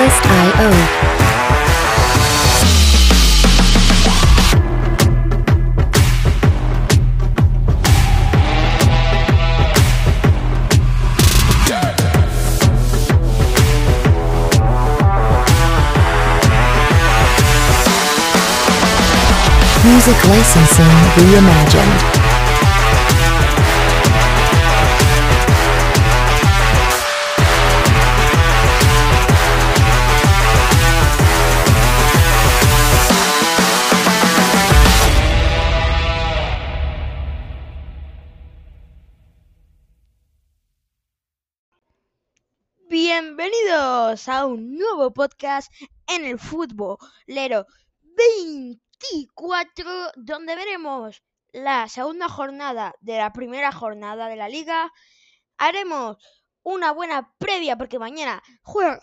Musicless.io. Music licensing reimagined. Bienvenidos a un nuevo podcast en el futbolero 24, donde veremos la segunda jornada de la primera jornada de la liga. Haremos una buena previa porque mañana juega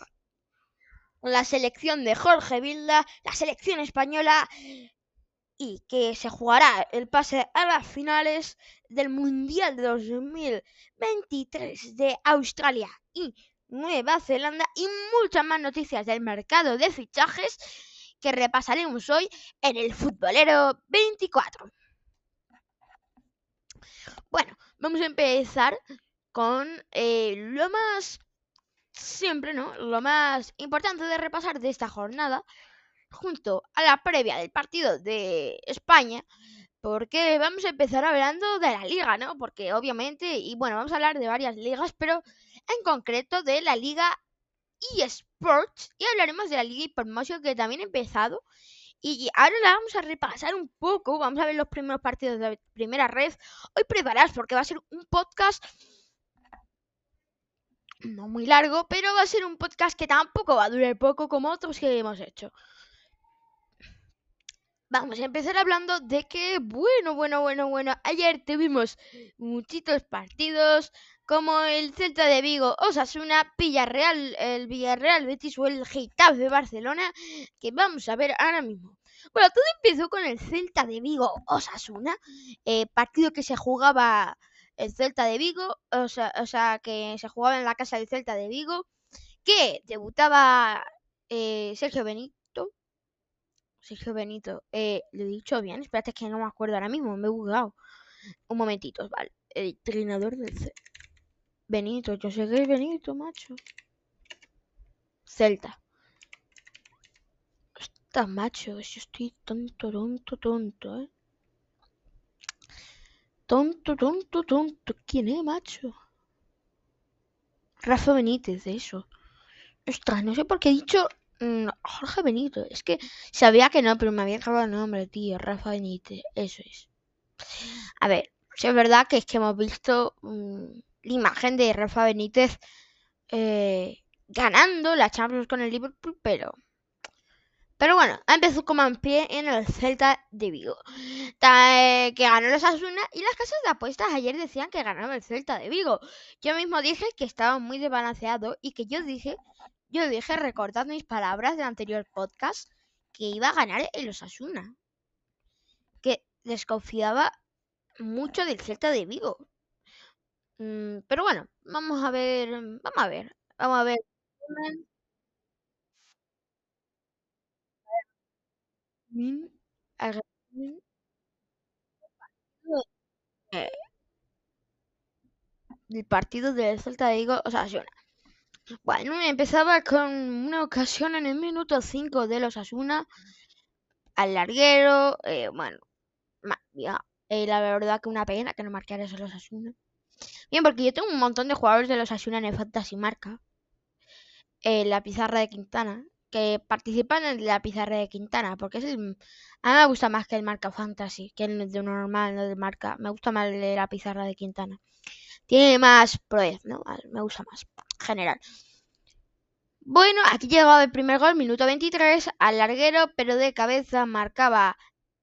la selección de Jorge Vilda, la selección española, y que se jugará el pase a las finales del Mundial de 2023 de Australia y Nueva Zelanda y muchas más noticias del mercado de fichajes que repasaremos hoy en el Futbolero 24. Bueno, vamos a empezar con eh, lo más siempre, ¿no? Lo más importante de repasar de esta jornada junto a la previa del partido de España, porque vamos a empezar hablando de la liga, ¿no? Porque obviamente, y bueno, vamos a hablar de varias ligas, pero en concreto de la liga eSports y hablaremos de la liga Hypermotion que también ha empezado. Y ahora la vamos a repasar un poco, vamos a ver los primeros partidos de la primera red. Hoy preparaos porque va a ser un podcast no muy largo, pero va a ser un podcast que tampoco va a durar poco como otros que hemos hecho. Vamos a empezar hablando de que, bueno, bueno, bueno, bueno, ayer tuvimos muchitos partidos como el Celta de Vigo, Osasuna, Villarreal, el Villarreal Betis o el Getafe de Barcelona, que vamos a ver ahora mismo. Bueno, todo empezó con el Celta de Vigo, Osasuna, eh, partido que se jugaba el Celta de Vigo, o sea, o sea, que se jugaba en la casa del Celta de Vigo, que debutaba eh, Sergio Benito. Sergio Benito, eh, ¿lo he dicho bien? Espérate que no me acuerdo ahora mismo, me he bugado. Un momentito, vale. El entrenador del Celta. Benito, yo sé que es Benito, macho. Celta. Está macho, yo estoy tonto, tonto, tonto, ¿eh? Tonto, tonto, tonto. ¿Quién es, macho? Rafa Benítez, eso. Ostras, no sé por qué he dicho mm, Jorge Benito. Es que sabía que no, pero me había acabado el nombre, tío. Rafa Benítez, eso es. A ver, si es verdad que es que hemos visto mm, la imagen de Rafa Benítez eh, ganando la Champions con el Liverpool, pero pero bueno, empezó como en pie en el Celta de Vigo, eh, que ganó los Asuna y las casas de apuestas ayer decían que ganaba el Celta de Vigo. Yo mismo dije que estaba muy desbalanceado y que yo dije, yo dije, recordad mis palabras del anterior podcast, que iba a ganar el Osasuna, que desconfiaba mucho del Celta de Vigo. Mm, pero bueno, vamos a ver, vamos a ver, vamos a ver. Eh, del partido del Celta de Vigo Osasuna. Bueno, empezaba con una ocasión en el minuto 5 de los Osasuna al larguero. eh, bueno, eh, la verdad que una pena que no marcara eso los Osasuna. Bien, porque yo tengo un montón de jugadores de los Osasuna en el Fantasy Marca. eh, la pizarra de Quintana. Que participan en la pizarra de Quintana. Porque es el, a mí me gusta más que el Marca Fantasy. Que el de normal, no de Marca. Me gusta más el de la pizarra de Quintana. Tiene más proez, ¿no? Me gusta más. General. Bueno, aquí llegaba el primer gol, minuto 23, al larguero, pero de cabeza marcaba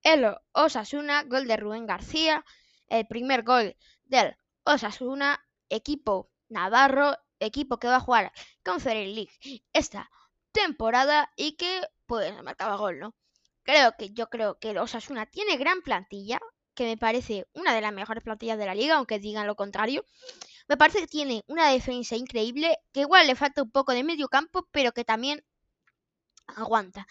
el Osasuna, gol de Rubén García, el primer gol del Osasuna, equipo Navarro, equipo que va a jugar Conference League esta temporada y que pues marcaba gol, ¿no? Creo que yo creo que el Osasuna tiene gran plantilla, que me parece una de las mejores plantillas de la liga, aunque digan lo contrario. Me parece que tiene una defensa increíble, que igual le falta un poco de medio campo, pero que también aguanta.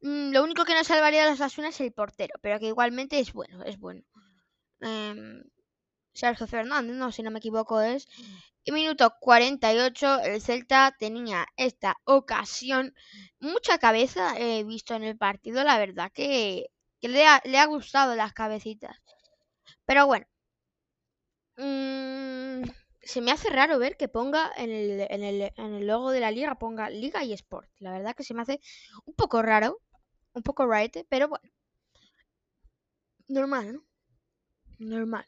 Mm, lo único que no salvaría a los Asuna es el portero, pero que igualmente es bueno, es bueno. Em, Sergio Fernández, no, si no me equivoco es. Y minuto 48, el Celta tenía esta ocasión. Mucha cabeza he visto en el partido, la verdad que, le, ha, le, ha, gustado las cabecitas. Pero bueno. Mmm, se me hace raro ver que ponga en el, en, el, en el, logo de la liga, ponga Liga y Sport. La verdad que se me hace un poco raro, un poco right, pero bueno. Normal, ¿no? Normal.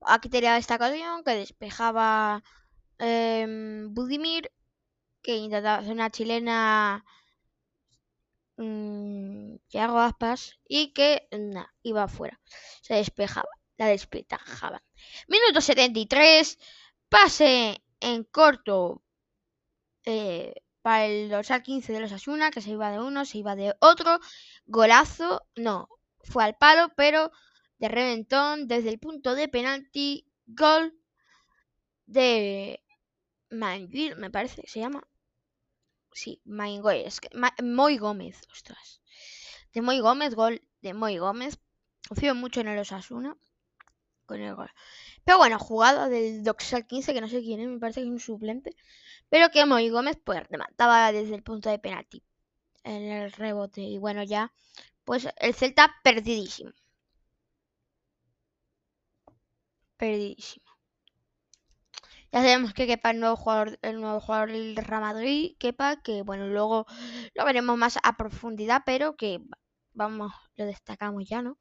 Aquí tenía esta ocasión que despejaba eh, Budimir, que intentaba hacer una chilena mmm, que hago aspas y que nah, iba afuera. Se despejaba, la despejaba. Minuto 73, pase en corto eh, para el dorsal 15 de los Asuna, que se iba de uno, se iba de otro. Golazo, no, fue al palo, pero de reventón desde el punto de penalti. Gol de Manguil, me parece que se llama. Sí, es que, Moy Gómez, ostras. De Moy Gómez, gol de Moy Gómez. Confío mucho en el Osasuna. Con el gol. Pero bueno, jugada del Doxal 15, que no sé quién es, me parece que es un suplente. Pero que Moy Gómez, pues, remataba desde el punto de penalti. En el rebote. Y bueno, ya, pues el Celta perdidísimo. Perdidísimo. Ya sabemos que Kepa el nuevo jugador, el nuevo jugador del Real Madrid, que bueno, luego lo veremos más a profundidad, pero que vamos, lo destacamos ya, ¿no?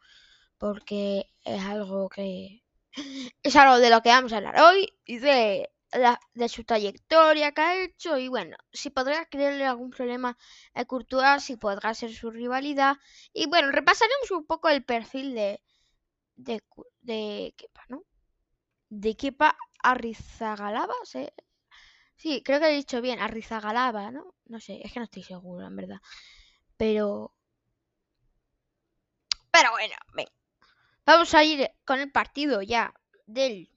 Porque es algo que es algo de lo que vamos a hablar hoy y de, de su trayectoria que ha hecho y bueno, si podrá crearle algún problema a Courtois, si podrá ser su rivalidad y bueno, repasaremos un poco el perfil de de, de Kepa, ¿no? De Kepa Arrizagalaba, ¿sí? sí, creo que he dicho bien, Arrizagalaba, ¿no? No sé, es que no estoy seguro, en verdad. Pero pero bueno, ven. Vamos a ir con el partido ya del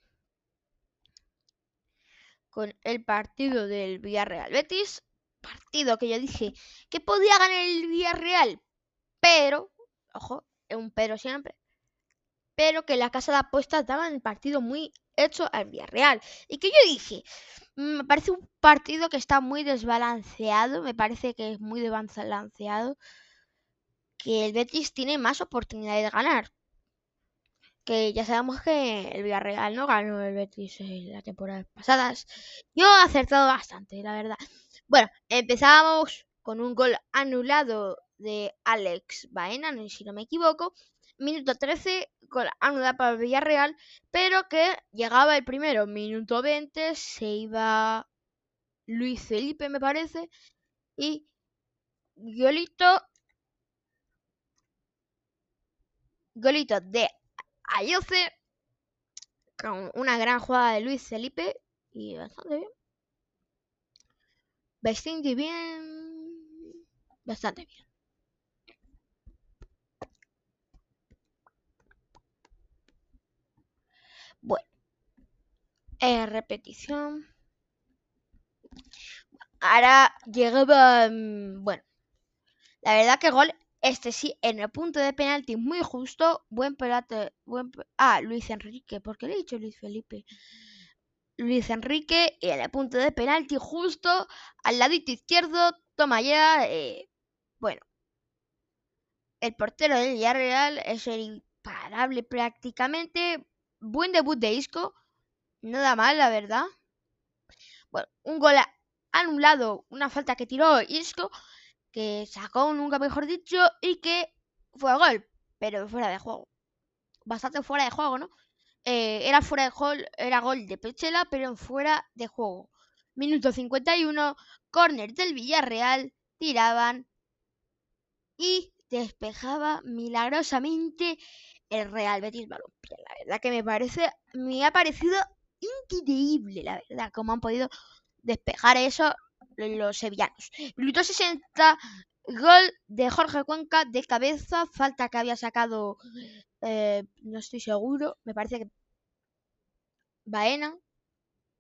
con el partido del Villarreal Betis, partido que yo dije que podía ganar el Villarreal, pero ojo, es un pero siempre, pero que la casa de apuestas daba el partido muy hecho al Villarreal. Y que yo dije, mm, me parece un partido que está muy desbalanceado, me parece que es muy desbalanceado, que el Betis tiene más oportunidades de ganar que ya sabemos que el Villarreal no ganó el Betis en las temporadas pasadas. Yo he acertado bastante, la verdad. Bueno, empezamos con un gol anulado de Alex Baena, si no me equivoco. Minuto 13, gol anulado para el Villarreal, pero que llegaba el primero. Minuto 20, se iba Luis Felipe, me parece. Y golito golito de Ayoce con una gran jugada de Luis Felipe y bastante bien. Bastante bien. Bastante bien. Bueno. Eh, repetición. Ahora llegaba... Mm, bueno. La verdad que gol este sí, en el punto de penalti muy justo. Buen pelate. Buen, ah, Luis Enrique. ¿Por qué le he dicho Luis Felipe? Luis Enrique y en el punto de penalti justo al ladito izquierdo. Toma ya. Eh, bueno. El portero del Villarreal es el imparable prácticamente. Buen debut de Isco. Nada mal, la verdad. Bueno, un gol anulado. Una falta que tiró Isco que sacó, nunca mejor dicho, y que fue gol, pero fuera de juego. Bastante fuera de juego, ¿no? Eh, era fuera de gol, era gol de Pechela, pero fuera de juego. Minuto 51, córner del Villarreal, tiraban y despejaba milagrosamente el Real Betis Balompié. La verdad que me parece, me ha parecido increíble, la verdad, cómo han podido despejar eso los sevillanos. Minuto 60, gol de Jorge Cuenca de cabeza, falta que había sacado, eh, no estoy seguro, me parece que Baena,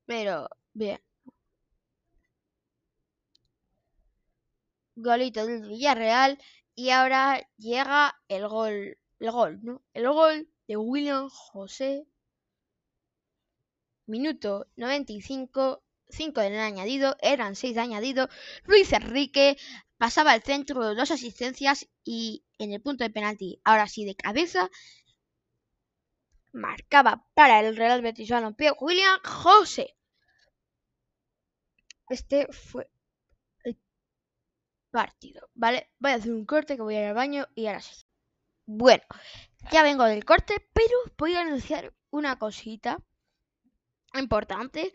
pero bien. golito del Villarreal y ahora llega el gol, el gol, ¿no? El gol de William José. Minuto 95, 5 del añadido, eran 6 de añadido. Luis Enrique pasaba al centro, dos asistencias y en el punto de penalti, ahora sí de cabeza, marcaba para el Real Betis Balompié William José. Este fue el partido, ¿vale? Voy a hacer un corte que voy a ir al baño y ahora sí. Bueno, ya vengo del corte, pero voy a anunciar una cosita importante,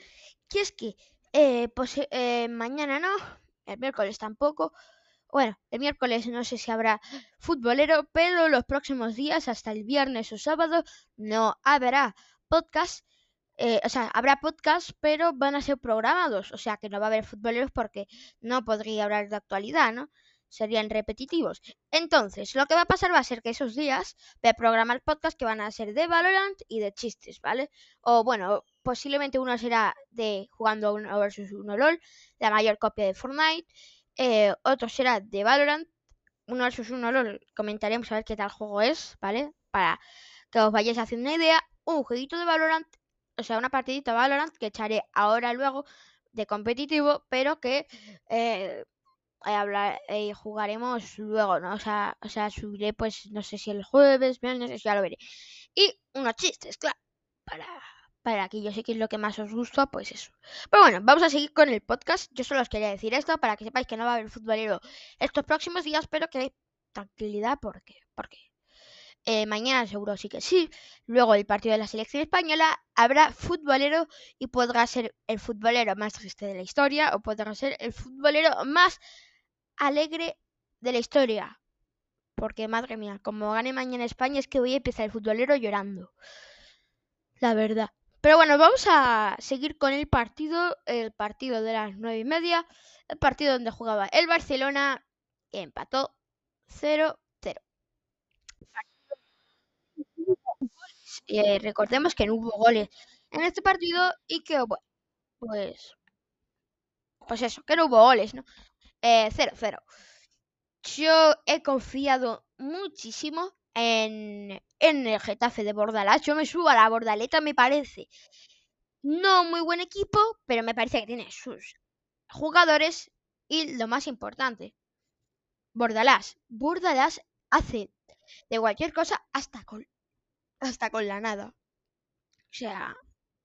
que es que eh, pues, eh, mañana no, el miércoles tampoco. Bueno, el miércoles no sé si habrá futbolero, pero los próximos días, hasta el viernes o sábado, no habrá podcast. Eh, o sea, habrá podcast, pero van a ser programados. O sea, que no va a haber futboleros porque no podría hablar de actualidad, ¿no? Serían repetitivos. Entonces, lo que va a pasar va a ser que esos días voy a programar podcast que van a ser de Valorant y de chistes, ¿vale? O bueno, posiblemente uno será de jugando uno versus uno LOL, la mayor copia de Fortnite. Eh, otro será de Valorant, uno versus uno LOL. Comentaremos a ver qué tal juego es, ¿vale? Para que os vayáis haciendo una idea. Un jueguito de Valorant, o sea, una partidita de Valorant que echaré ahora luego de competitivo, pero que eh, hablar, eh, jugaremos luego, ¿no? O sea, o sea, subiré pues no sé si el jueves, no sé ya lo veré. Y unos chistes, claro, para para que yo sé que es lo que más os gusta, pues eso. Pero bueno, vamos a seguir con el podcast. Yo solo os quería decir esto para que sepáis que no va a haber futbolero estos próximos días, pero que tranquilidad porque, porque eh, mañana seguro sí que sí. Luego el partido de la selección española habrá futbolero y podrá ser el futbolero más triste de la historia o podrá ser el futbolero más alegre de la historia. Porque madre mía, como gane mañana España es que voy a empezar el futbolero llorando. La verdad. Pero bueno, vamos a seguir con el partido, el partido de las nueve y media, el partido donde jugaba el Barcelona, que empató 0-0. Eh, recordemos que no hubo goles en este partido y que, bueno, pues, pues eso, que no hubo goles, ¿no? 0-0. Eh, Yo he confiado muchísimo en, el Getafe de Bordalás. Yo me subo a la Bordaleta, me parece no muy buen equipo, pero me parece que tiene sus jugadores y lo más importante, Bordalás. Bordalás hace de cualquier cosa hasta con, hasta con la nada. O sea,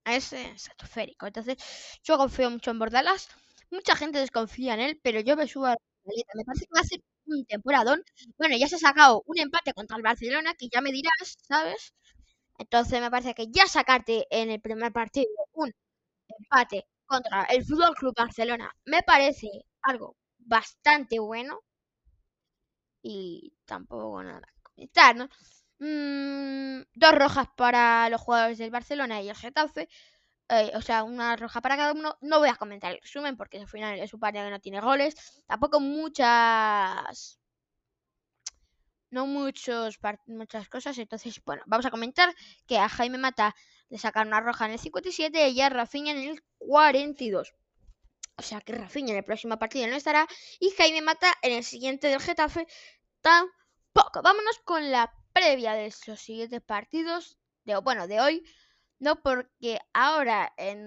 es estratosférico. Entonces, yo confío mucho en Bordalás. Mucha gente desconfía en él, pero yo me subo a la Bordaleta. Me parece que va a ser un temporadón. Bueno, ya se ha sacado un empate contra el Barcelona, que ya me dirás, ¿sabes? Entonces me parece que ya sacarte en el primer partido un empate contra el Fútbol Club Barcelona me parece algo bastante bueno. Y tampoco nada que comentar, ¿no? Mm, dos rojas para los jugadores del Barcelona y el Getafe. Eh, o sea, una roja para cada uno. No voy a comentar el resumen porque al final es un partido que no tiene goles. Tampoco muchas. No muchos muchas cosas. Entonces, bueno, vamos a comentar que a Jaime Mata le sacaron una roja en el 57 y a Rafinha en el 42. O sea que Rafinha en el próximo partido no estará. Y Jaime Mata en el siguiente del Getafe tampoco. Vámonos con la previa de los siguientes partidos. De, bueno, de hoy. No, porque ahora en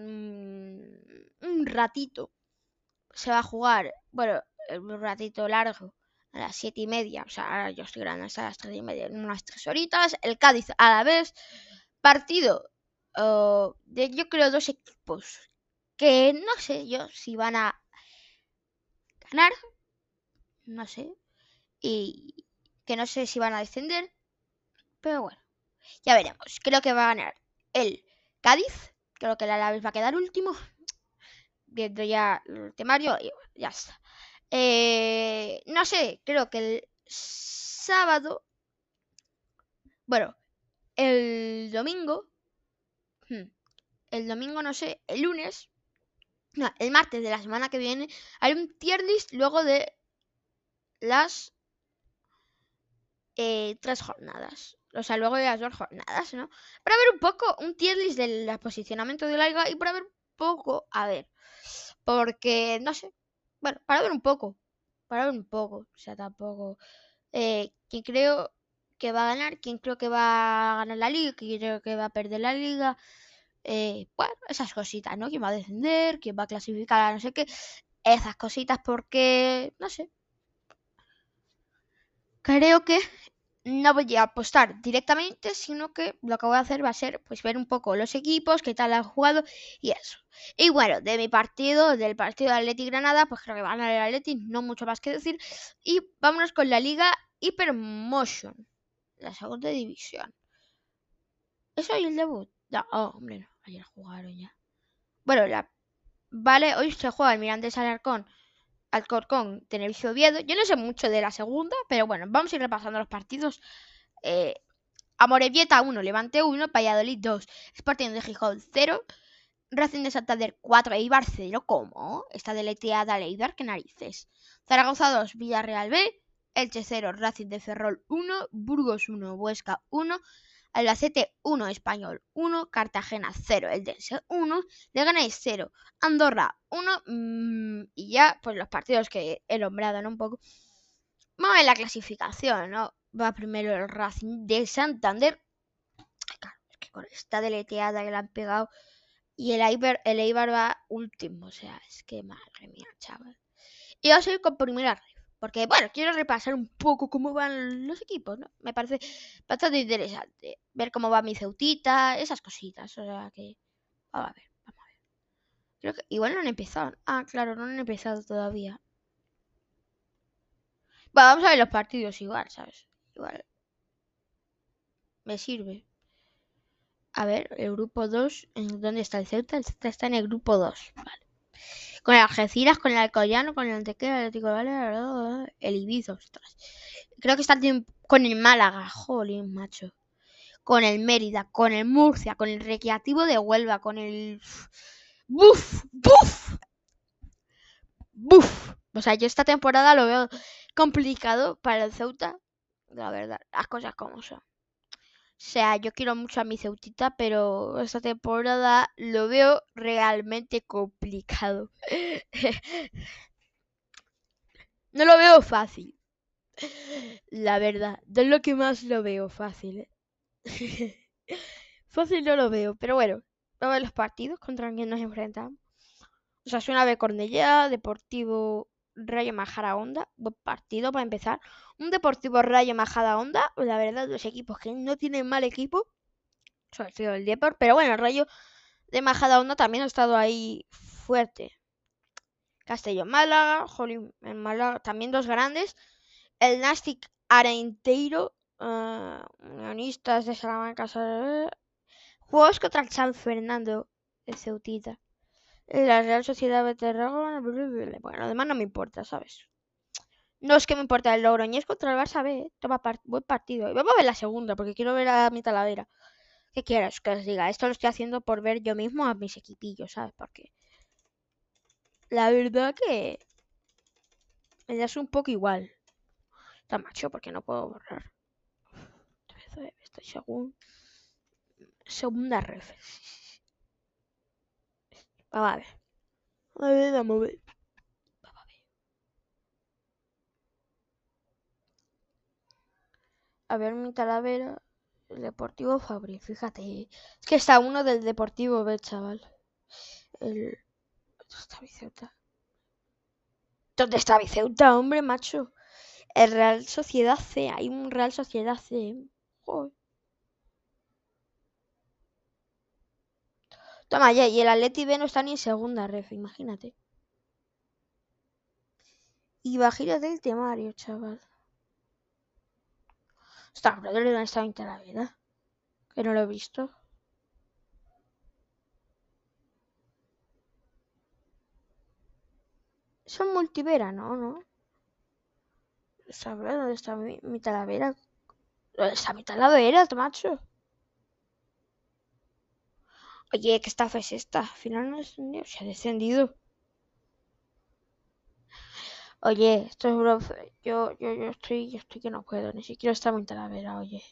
un ratito se va a jugar, bueno, un ratito largo, a las siete y media, o sea, ahora yo estoy grabando a las tres y media, en unas tres horitas, el Cádiz a la vez, partido de yo creo dos equipos que no sé yo si van a ganar, no sé, y que no sé si van a descender, pero bueno, ya veremos, creo que va a ganar el Cádiz. Creo que el Alavés va a quedar último. Viendo ya el temario, y ya está. Eh, no sé, creo que el sábado. Bueno, el domingo. Hmm, el domingo, no sé, el lunes. No, el martes de la semana que viene. Hay un tier list luego de las eh, tres jornadas o sea, luego de las dos jornadas, ¿no? Para ver un poco un tier list del posicionamiento de la liga y para ver un poco, a ver, porque, no sé, bueno, para ver un poco, para un poco, o sea, tampoco. Eh, ¿Quién creo que va a ganar? ¿Quién creo que va a ganar la liga? ¿Quién creo que va a perder la liga? Eh, bueno, esas cositas, ¿no? ¿Quién va a descender? ¿Quién va a clasificar no sé qué? Esas cositas porque, no sé. Creo que no voy a apostar directamente, sino que lo que voy a hacer va a ser pues ver un poco los equipos, qué tal han jugado y eso. Y bueno, de mi partido, del partido de Atleti Granada, pues creo que van a ganar el Atleti, no mucho más que decir. Y vámonos con la Liga Hypermotion, la segunda división. ¿Eso hoy el debut? No, oh, hombre, no, ayer jugaron ya. Bueno, la... Vale, hoy se juega el Mirantes Alarcón Alcorcón, Tenerife Oviedo. Yo no sé mucho de la segunda, pero bueno, vamos a ir repasando los partidos. Eh, Amorebieta 1, Levante 1, Valladolid 2, Sporting de Gijón 0, Racing de Santander 4, Eibar 0. ¿Cómo? Está deleteada la Eibar, qué narices. Zaragoza 2, Villarreal B, Elche 0, Racing de Ferrol 1, Burgos 1, Huesca 1, Albacete 1, Español 1, Cartagena 0, Eldense 1, Leganés 0, Andorra 1 mmm, y ya pues los partidos que he nombrado ¿no? un poco. Vamos a ver la clasificación, ¿no? Va primero el Racing de Santander. Claro, es que con esta deleteada que le han pegado. Y el Eibar, el Eibar va último, o sea, es que madre mía, chaval. Y a ir con primera. Porque, bueno, quiero repasar un poco cómo van los equipos, ¿no? Me parece bastante interesante ver cómo va mi Ceutita, esas cositas. O sea que. Vamos a ver, vamos a ver. Creo que igual no han empezado. Ah, claro, no han empezado todavía. Vamos a ver los partidos igual, ¿sabes? Igual. Me sirve. A ver, el grupo 2. ¿Dónde está el Ceuta? El Ceuta está en el grupo 2. Vale con el Algeciras, con el Alcoyano, con el Antequera, el de el Ibiza, Creo que está con el Málaga, jolín, macho. Con el Mérida, con el Murcia, con el Recreativo de Huelva, con el... ¡Buf! ¡Buf! ¡Buf! O sea, yo esta temporada lo veo complicado para el Ceuta. La verdad, las cosas como son. Sea, yo quiero mucho a mi Ceutita, pero esta temporada lo veo realmente complicado. no lo veo fácil. La verdad, es lo que más lo veo fácil. fácil no lo veo, pero bueno, vamos a ver los partidos contra quien nos enfrentamos. O sea, suena de Cornellá, Deportivo Rayo Majara Onda, buen partido para empezar. Un Deportivo Rayo Majada Onda, la verdad, los equipos que no tienen mal equipo, sobre todo el Deport, pero bueno, el Rayo de Majada Onda también ha estado ahí fuerte. Castellón Málaga, Jolín en Málaga, también dos grandes. El Nastic Arenteiro, uh, Unionistas de Salamanca, juegos contra el San Fernando de Ceutita la Real Sociedad de Tarragona. Bueno, además no me importa, ¿sabes? No es que me importa el Logroñés contra el Barça B. Toma buen partido. Y vamos a ver la segunda, porque quiero ver a mi talavera. ¿Qué quieras que os diga? Esto lo estoy haciendo por ver yo mismo a mis equipillos, ¿sabes? Porque la verdad que me das un poco igual. Está macho, porque no puedo borrar. Estoy según segunda ref. Vamos a ver. A ver, vamos a ver. Vamos a ver. A ver mi talavera. El Deportivo Fabri, fíjate. Es que está uno del Deportivo B, chaval. El... ¿Dónde está Viceuta? ¿Dónde está Viceuta, hombre, macho? El Real Sociedad C. Hay un Real Sociedad C. Joder. Toma ya, y el Atleti B no está ni en segunda ref, imagínate. Imagínate el temario, chaval. Está, pero ¿dónde está mi la? Que no lo he visto. Son multivera, ¿no? ¿No? ¿Sabrá dónde está mi, mi talavera? ¿Dónde está mi talavera, macho? Oye, ¿qué estafa es esta? Al final no descendió, se ha descendido. Oye, esto es bro. Yo, yo, yo estoy, yo estoy que no puedo, ni siquiera está muy talavera, oye.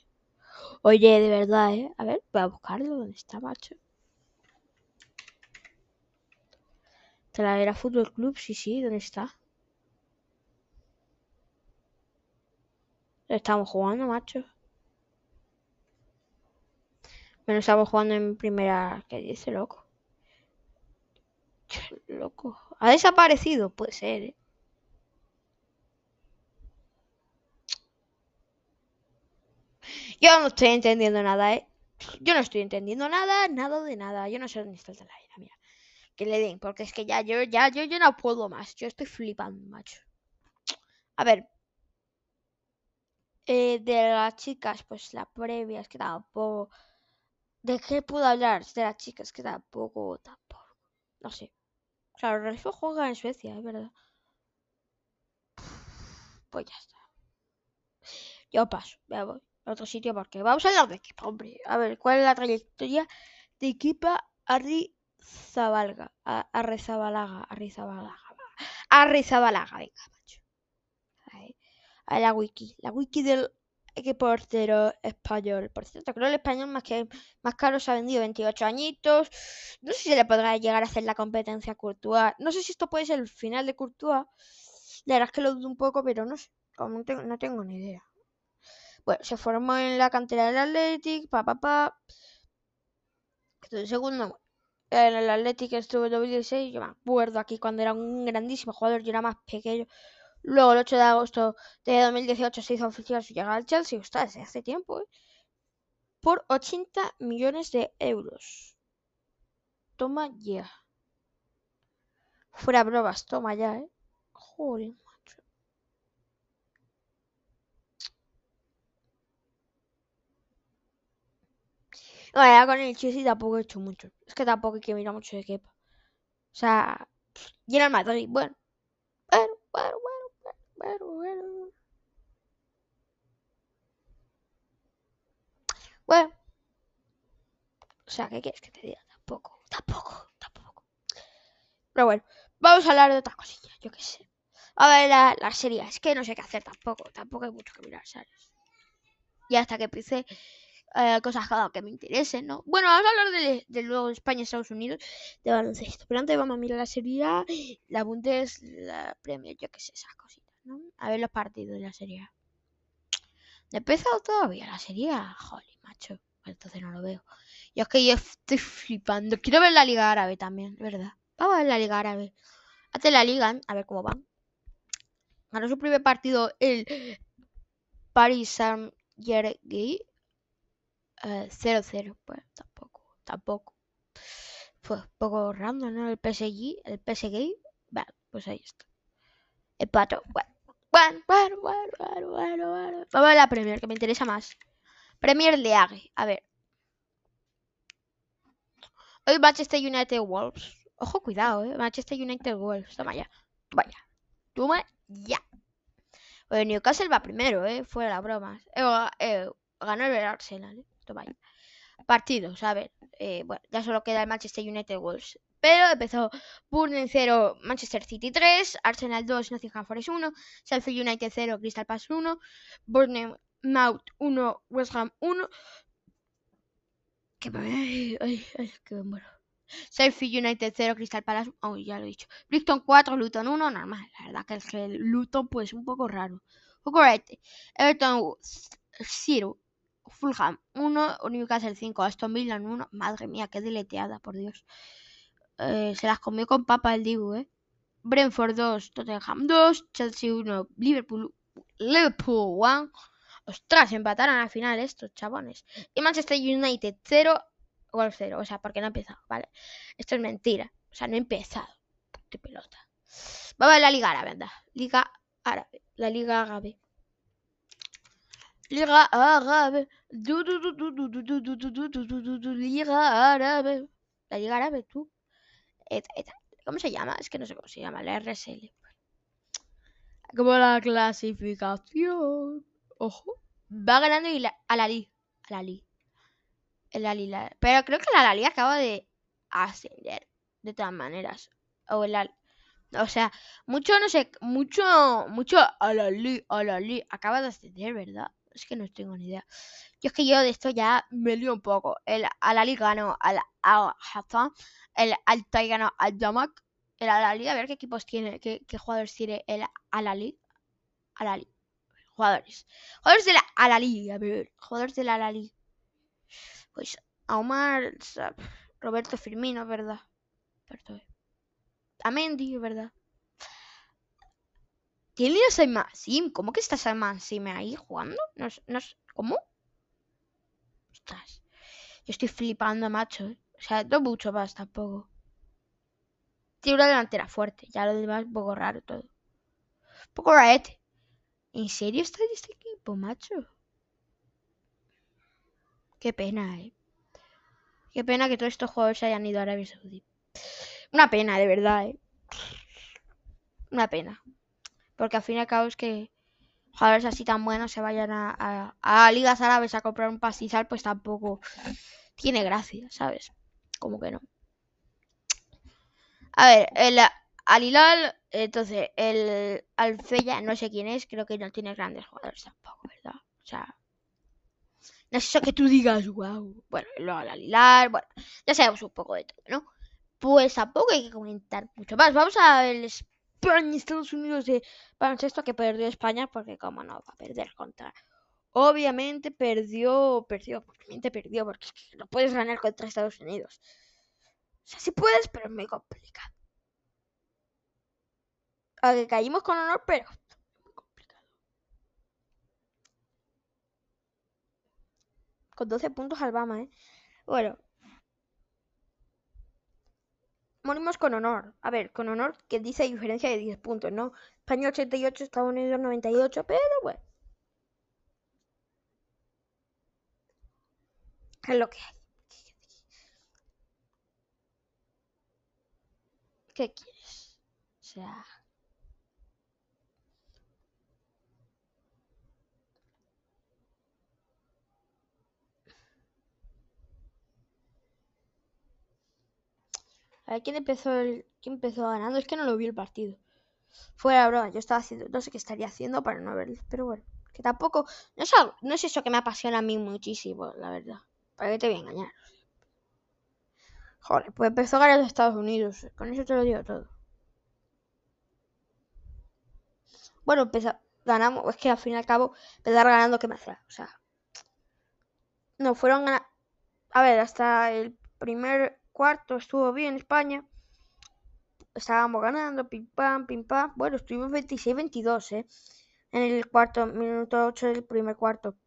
Oye, de verdad, eh. A ver, voy a buscarlo, ¿dónde está, macho? Talavera Fútbol Club, sí, sí, ¿dónde está? Estamos jugando, macho. Bueno, estamos jugando en primera. ¿Qué dice, loco? Loco. ¿Ha desaparecido? Puede ser, ¿eh? Yo no estoy entendiendo nada, ¿eh? Yo no estoy entendiendo nada, nada de nada. Yo no sé dónde está el aire, mira. Que le den, porque es que ya yo, ya, yo, yo no puedo más. Yo estoy flipando, macho. A ver. Eh, de las chicas, pues la previa, es que tampoco. ¿De qué puedo hablar? De las chicas, que tampoco, tampoco. No sé. Claro, Ralfo juega en Suecia, es verdad. Pues ya está. Yo paso, me voy a otro sitio porque vamos a hablar de equipo, hombre. A ver, ¿cuál es la trayectoria de equipa Arrizabalaga? Arrizabalaga, Arrizabalaga. Arrizabalaga, venga, macho. A la wiki, la wiki del equipo portero español. Por cierto, creo que el español más que más caro se ha vendido 28 añitos. No sé si le podrá llegar a hacer la competencia a Courtois. No sé si esto puede ser el final de Courtois. La verdad es que lo dudo un poco, pero no sé. No tengo, no tengo ni idea. Bueno, se formó en la cantera del Athletic, pa, pa, pa. Entonces, segundo, en el Athletic estuvo en 2016. Yo me acuerdo aquí cuando era un grandísimo jugador, yo era más pequeño. Luego, el 8 de agosto de 2018 se hizo oficial su llegada al Chelsea. Está desde hace tiempo, ¿eh? Por 80 millones de euros. Toma ya. Fuera bromas, toma ya, ¿eh? Joder. No, con el Chelsea tampoco he hecho mucho. Es que tampoco hay que mirar mucho de quepa. O sea, llena el Madrid. Bueno, bueno, bueno, bueno, bueno. O sea, ¿qué quieres que te diga? Tampoco, tampoco, tampoco. Pero bueno, vamos a hablar de otra cosilla, yo qué sé. A ver, la, la serie. Es que no sé qué hacer tampoco. Tampoco hay mucho que mirar, ¿sabes? Y hasta que empiece eh, cosas que me interesen, ¿no? Bueno, vamos a hablar de, de luego España-Estados Unidos de baloncesto. Pero antes vamos a mirar la Serie la Bundes, la Premier, yo qué sé, esas cositas, A ver los partidos de la Serie A. ¿No he empezado todavía la Serie? Joder, macho. Entonces no lo veo. Y es que yo estoy flipando. Quiero ver la Liga Árabe también, ¿verdad? Vamos a ver la Liga Árabe. Hazte la Liga, a ver cómo van. Ganó su primer partido el Paris Saint-Germain 0-0, pues tampoco, tampoco. Pues poco random, ¿no? El PSG, el PSG, vale, pues ahí está. El pato, bueno, bueno, bueno, bueno, bueno, bueno. Vamos a la Premier, que me interesa más. Premier League, a ver. Hoy Manchester United Wolves. Ojo, cuidado, eh. Manchester United Wolves. Toma ya. Toma ya. Toma ya. Bueno, Newcastle va primero, eh. Fuera la broma. Eh, eh, ganó el Arsenal, eh. Partidos, a ver. Eh, bueno, ya solo queda el Manchester United Wolves. Pero empezó Burnley 0, Manchester City 3, Arsenal 2, Nottingham Forest 1, Sheffield United 0, Crystal Palace 1, Bournemouth 1, West Ham 1. Que ay, ay, ay, qué bueno. Sheffield United 0, Crystal Palace, oh, ya lo he dicho. Brighton 4, Luton 1, normal. La verdad que el Luton pues un poco raro. Rete. Everton 0, Fulham 1, Newcastle 5, Aston Villa 1. Madre mía, qué deleteada, por Dios. Eh, se las comió con papa el Dibu, ¿eh? Brentford 2, Tottenham 2, Chelsea 1, Liverpool, Liverpool 1. Ostras, empataron al final estos chabones. Y Manchester United 0, Golf 0. O sea, porque no ha empezado, ¿vale? Esto es mentira. O sea, no he empezado. De pelota. Vamos a la Liga Árabe, anda. Liga Árabe. La Liga Árabe. Liga árabe. Liga árabe. La Liga árabe, tú. ¿Cómo se llama? Es que no sé cómo se llama. La RSL. Como la clasificación. Ojo. Va ganando y la, a la Li. A la Li. El Ali, pero creo que la Lali acaba de ascender. De todas maneras. O el O sea, mucho, no sé, mucho, mucho a la Li, a la Li. Acaba de ascender, ¿verdad? Es que no tengo ni idea. Yo es que yo de esto ya me lío un poco. El Alali ganó al Al el Altai ganó al Damak, el Alali, a ver qué equipos tiene, qué, jugadores tiene el Alali. Alali. jugadores. Jugadores de la Alali, a ver, jugadores de la Alali. Pues Omar, Roberto Firmino, ¿verdad? Perdón. A Mendy, ¿verdad? ¿Tiene a Salman Sim? ¿Cómo que está Salman Sim ahí jugando? No, es- no, es- ¿Cómo? Ostras. Yo estoy flipando, macho. O sea, no mucho más tampoco. Tiene una delantera fuerte. Ya lo demás un poco raro todo. Un poco raete. ¿En serio está en este equipo, macho? Qué pena, eh. Qué pena que todos estos jugadores hayan ido a Arabia Saudí. Una pena, de verdad, eh. Una pena. Porque al fin y al cabo es que jugadores así tan buenos se vayan a, ligas árabes a comprar un pastizal, pues tampoco tiene gracia, ¿sabes? Como que no. A ver, el Al Hilal, entonces, el Alfeya, no sé quién es, creo que no tiene grandes jugadores tampoco, ¿verdad? O sea, no es eso que tú digas, wow. Bueno, luego Al Hilal, bueno, ya sabemos un poco de todo, ¿no? Pues tampoco hay que comentar mucho más. Vamos a ver España, Estados Unidos de baloncesto que perdió España, porque cómo no va a perder contra. Obviamente perdió, perdió, obviamente perdió, porque no puedes ganar contra Estados Unidos. O sea, sí puedes, pero es muy complicado. A que caímos con honor, pero muy complicado. Con 12 puntos Alabama, ¿eh? Bueno. Morimos con honor. A ver, con honor que dice diferencia de 10 puntos, ¿no? España 88, Estados Unidos 98, pero bueno. Es lo que hay. ¿Qué quieres? O sea... A ver quién empezó el, quién empezó ganando. Es que no lo vi el partido. Fuera broma, yo estaba haciendo, no sé qué estaría haciendo para no verlo. Pero bueno, que tampoco, no es, algo- no es eso que me apasiona a mí muchísimo, la verdad. ¿Para qué te voy a engañar? Joder, pues empezó a ganar Estados Unidos. Con eso te lo digo todo. Bueno, empezó, ganamos, es que al fin y al cabo, empezar ganando, ¿qué me hacía? O sea, no, fueron gana- A ver, hasta el primer cuarto estuvo bien España. Estábamos ganando, pim pam, pim pam. Bueno, estuvimos 26-22, ¿eh? En el cuarto, minuto 8 del primer cuarto.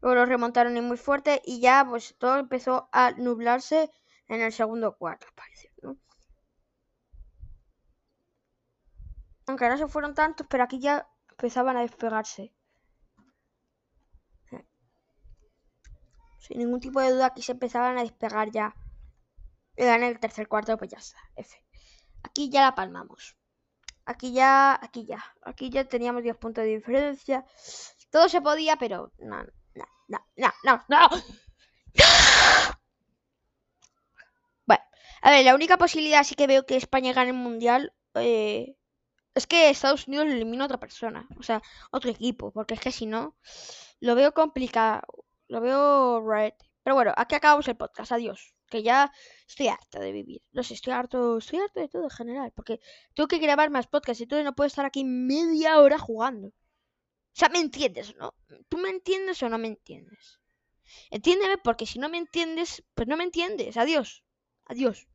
Luego lo remontaron y muy fuerte y ya pues todo empezó a nublarse en el segundo cuarto, parece. Aunque no se fueron tantos, pero aquí ya empezaban a despegarse. Sin ningún tipo de duda aquí se empezaban a despegar ya. Y en el tercer cuarto, pues ya está. F. Aquí ya la palmamos. Aquí ya, aquí ya. Aquí ya teníamos 10 puntos de diferencia. Todo se podía, pero no, no, no, no, no, no. Bueno, a ver, la única posibilidad sí que veo que España gane el mundial eh, es que Estados Unidos le elimine a otra persona, o sea, otro equipo, porque es que si no, lo veo complicado, lo veo red. Pero bueno, aquí acabamos el podcast, adiós, que ya estoy harta de vivir, no sé, estoy harto, estoy harto de todo en general, porque tengo que grabar más podcasts, entonces no puedo estar aquí media hora jugando. O sea, ¿me entiendes, no? ¿Tú me entiendes o no me entiendes? Entiéndeme, porque si no me entiendes, pues no me entiendes. Adiós. Adiós.